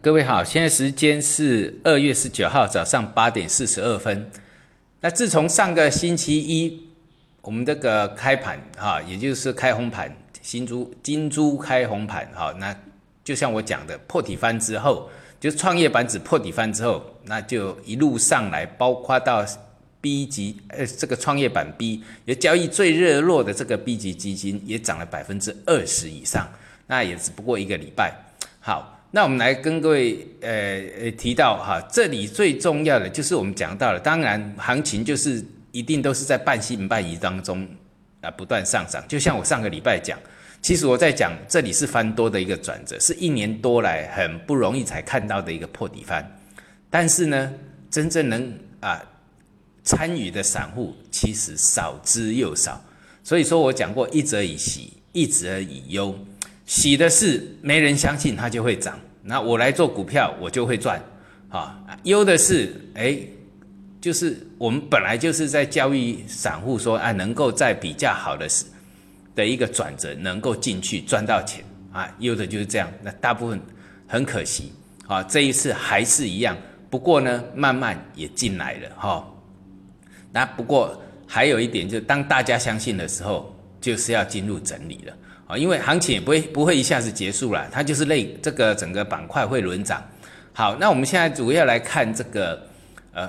各位好，现在时间是二月十九号早上八点四十二分。那自从上个星期一我们这个开盘哈，也就是开红盘，新珠金珠开红盘哈，那就像我讲的破底翻之后，就创业板指破底翻之后，那就一路上来，包括到 B 级呃这个创业板 B 也交易最热络的这个 B 级基金也涨了百分之二十以上，那也只不过一个礼拜。好。那我们来跟各位呃呃提到哈，这里最重要的就是我们讲到了，当然行情就是一定都是在半信半疑当中啊不断上涨。就像我上个礼拜讲，其实我在讲这里是翻多的一个转折，是一年多来很不容易才看到的一个破底翻。但是呢，真正能啊参与的散户其实少之又少。所以说我讲过，一则以喜，一则以忧。喜的是没人相信它就会涨，那我来做股票我就会赚，啊，忧的是哎，就是我们本来就是在教育散户说啊，能够在比较好的时的一个转折能够进去赚到钱。啊，忧的就是这样，那大部分很可惜。啊，这一次还是一样，不过呢，慢慢也进来了哈，那不过还有一点就是当大家相信的时候，就是要进入整理了。因为行情也不会不会一下子结束了，它就是类这个整个板块会轮涨。好，那我们现在主要来看这个，呃，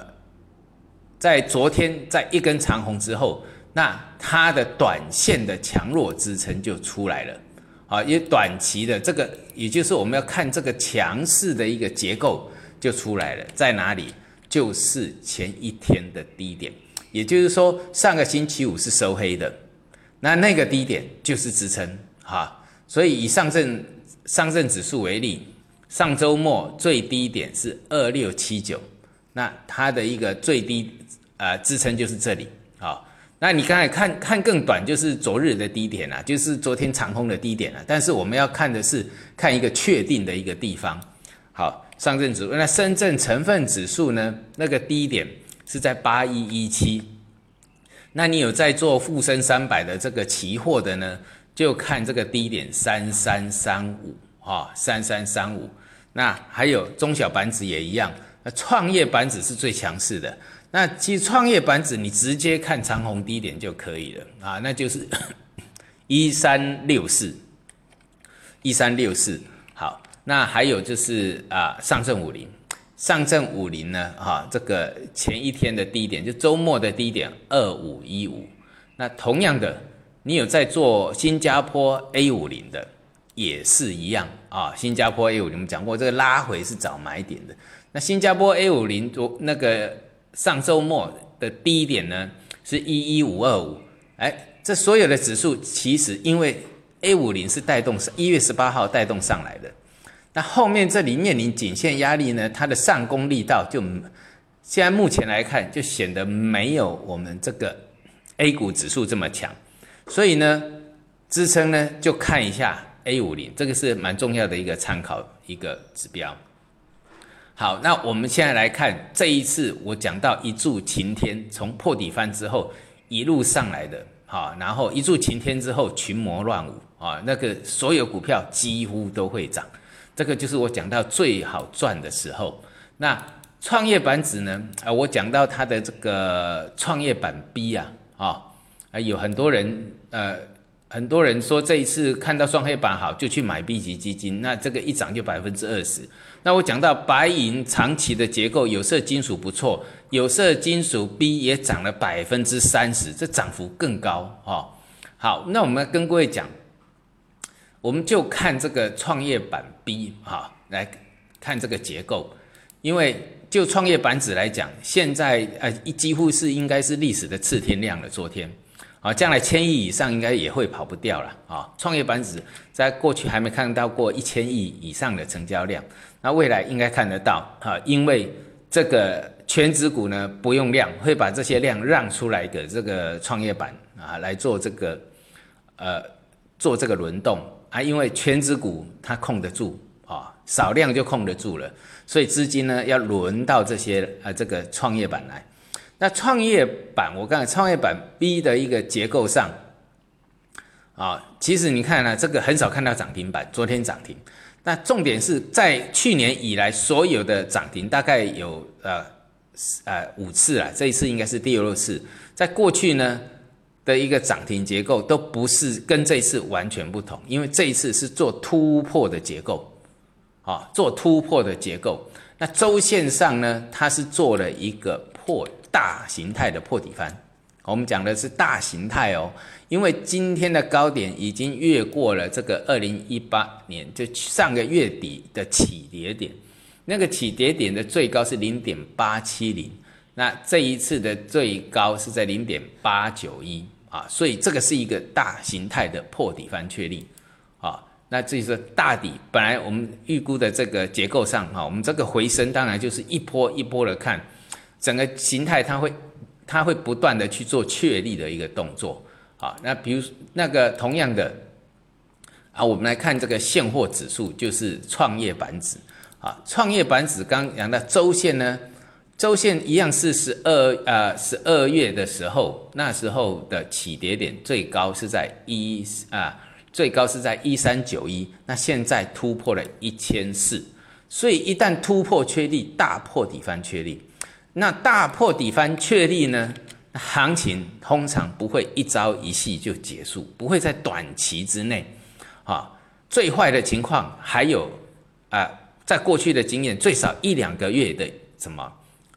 在昨天在一根长红之后，那它的短线的强弱支撑就出来了。啊，因为短期的这个，也就是我们要看这个强势的一个结构就出来了，在哪里？就是前一天的低点，也就是说上个星期五是收黑的，那那个低点就是支撑。哈，所以以上证上证指数为例，上周末最低点是二六七九，那它的一个最低呃支撑就是这里。好，那你刚才看看更短，就是昨日的低点啊，就是昨天长空的低点啊。但是我们要看的是看一个确定的一个地方。好，上证指数，那深圳成分指数呢，那个低点是在八一一七。那你有在做沪深三百的这个期货的呢？就看这个低点三三三五哈，三三三五。那还有中小板指也一样，那创业板指是最强势的。那其实创业板指你直接看长虹低点就可以了啊，那就是 一三六四，一三六四。好，那还有就是啊，上证五零，上证五零呢，哈，这个前一天的低点就周末的低点二五一五。那同样的。你有在做新加坡 A 五零的，也是一样啊。新加坡 A 五零我们讲过，这个拉回是找买点的。那新加坡 A 五零我那个上周末的低点呢，是一一五二五。哎，这所有的指数其实因为 A 五零是带动一月十八号带动上来的，那后面这里面临颈线压力呢，它的上攻力道就现在目前来看就显得没有我们这个 A 股指数这么强。所以呢，支撑呢就看一下 A 五零，这个是蛮重要的一个参考一个指标。好，那我们现在来看这一次我讲到一柱擎天，从破底翻之后一路上来的，好，然后一柱擎天之后群魔乱舞啊，那个所有股票几乎都会涨，这个就是我讲到最好赚的时候。那创业板指呢？啊，我讲到它的这个创业板 B 啊，啊。啊，有很多人，呃，很多人说这一次看到双黑板好，就去买 B 级基金，那这个一涨就百分之二十。那我讲到白银长期的结构，有色金属不错，有色金属 B 也涨了百分之三十，这涨幅更高哈。好，那我们跟各位讲，我们就看这个创业板 B 哈，来看这个结构，因为就创业板指来讲，现在呃几乎是应该是历史的次天量了，昨天。啊，将来千亿以上应该也会跑不掉了啊！创业板指在过去还没看到过一千亿以上的成交量，那未来应该看得到啊，因为这个全指股呢不用量，会把这些量让出来给这个创业板啊来做这个呃做这个轮动啊，因为全指股它控得住，少量就控得住了，所以资金呢要轮到这些呃这个创业板来。那创业板，我刚才创业板 B 的一个结构上，啊，其实你看呢，这个很少看到涨停板，昨天涨停，那重点是在去年以来所有的涨停，大概有呃呃五次啊，这一次应该是第六次。在过去呢的一个涨停结构都不是跟这一次完全不同，因为这一次是做突破的结构，啊，做突破的结构。那周线上呢，它是做了一个破大形态的破底翻。我们讲的是大形态哦，因为今天的高点已经越过了这个二零一八年就上个月底的起跌点，那个起跌点的最高是零点八七零，那这一次的最高是在零点八九一啊，所以这个是一个大形态的破底翻确立啊，那这是大底本来我们预估的这个结构上哈，我们这个回升当然就是一波一波的看，整个形态它会。它会不断的去做确立的一个动作，好，那比如那个同样的啊，我们来看这个现货指数，就是创业板指啊，创业板指刚讲到周线呢，周线一样是十二呃十二月的时候，那时候的起跌点最高是在一啊，最高是在一三九一，那现在突破了一千四，所以一旦突破确立，大破底翻确立。那大破底翻确立呢？行情通常不会一朝一夕就结束，不会在短期之内，啊，最坏的情况还有啊，在过去的经验，最少一两个月的什么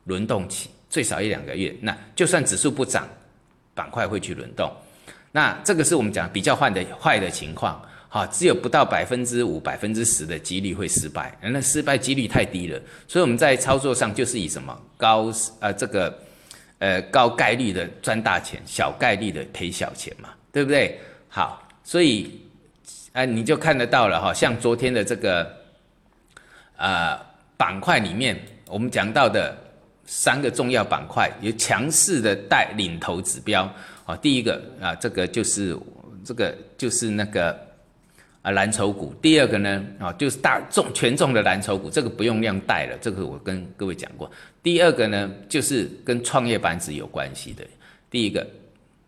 轮动期，最少一两个月。那就算指数不涨，板块会去轮动。那这个是我们讲比较坏的坏的情况。哈，只有不到百分之五、百分之十的几率会失败，那失败几率太低了，所以我们在操作上就是以什么高呃这个呃高概率的赚大钱，小概率的赔小钱嘛，对不对？好，所以啊你就看得到了哈，像昨天的这个呃板块里面，我们讲到的三个重要板块有强势的带领头指标啊，第一个啊这个就是这个就是那个。啊，蓝筹股，第二个呢，啊，就是大众权重的蓝筹股，这个不用量带了，这个我跟各位讲过。第二个呢，就是跟创业板子有关系的。第一个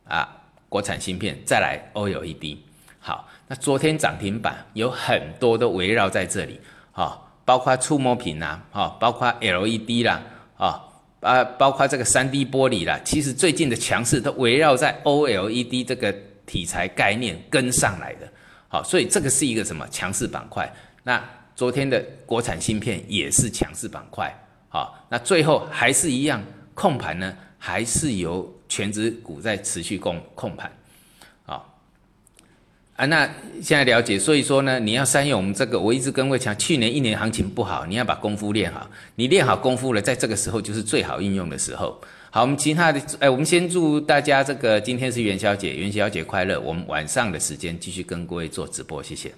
啊，国产芯片，再来 OLED。好，那昨天涨停板有很多都围绕在这里，啊，包括触摸屏啦，啊，包括 LED 啦，啊，啊，包括这个三 D 玻璃啦，其实最近的强势都围绕在 OLED 这个题材概念跟上来的。好，所以这个是一个什么强势板块？那昨天的国产芯片也是强势板块。好，那最后还是一样控盘呢？还是由全职股在持续控控盘？啊，那现在了解，所以说呢，你要善用我们这个，我一直跟魏强，去年一年行情不好，你要把功夫练好，你练好功夫了，在这个时候就是最好应用的时候。好，我们其他的，哎，我们先祝大家这个今天是元宵节，元宵节快乐。我们晚上的时间继续跟各位做直播，谢谢。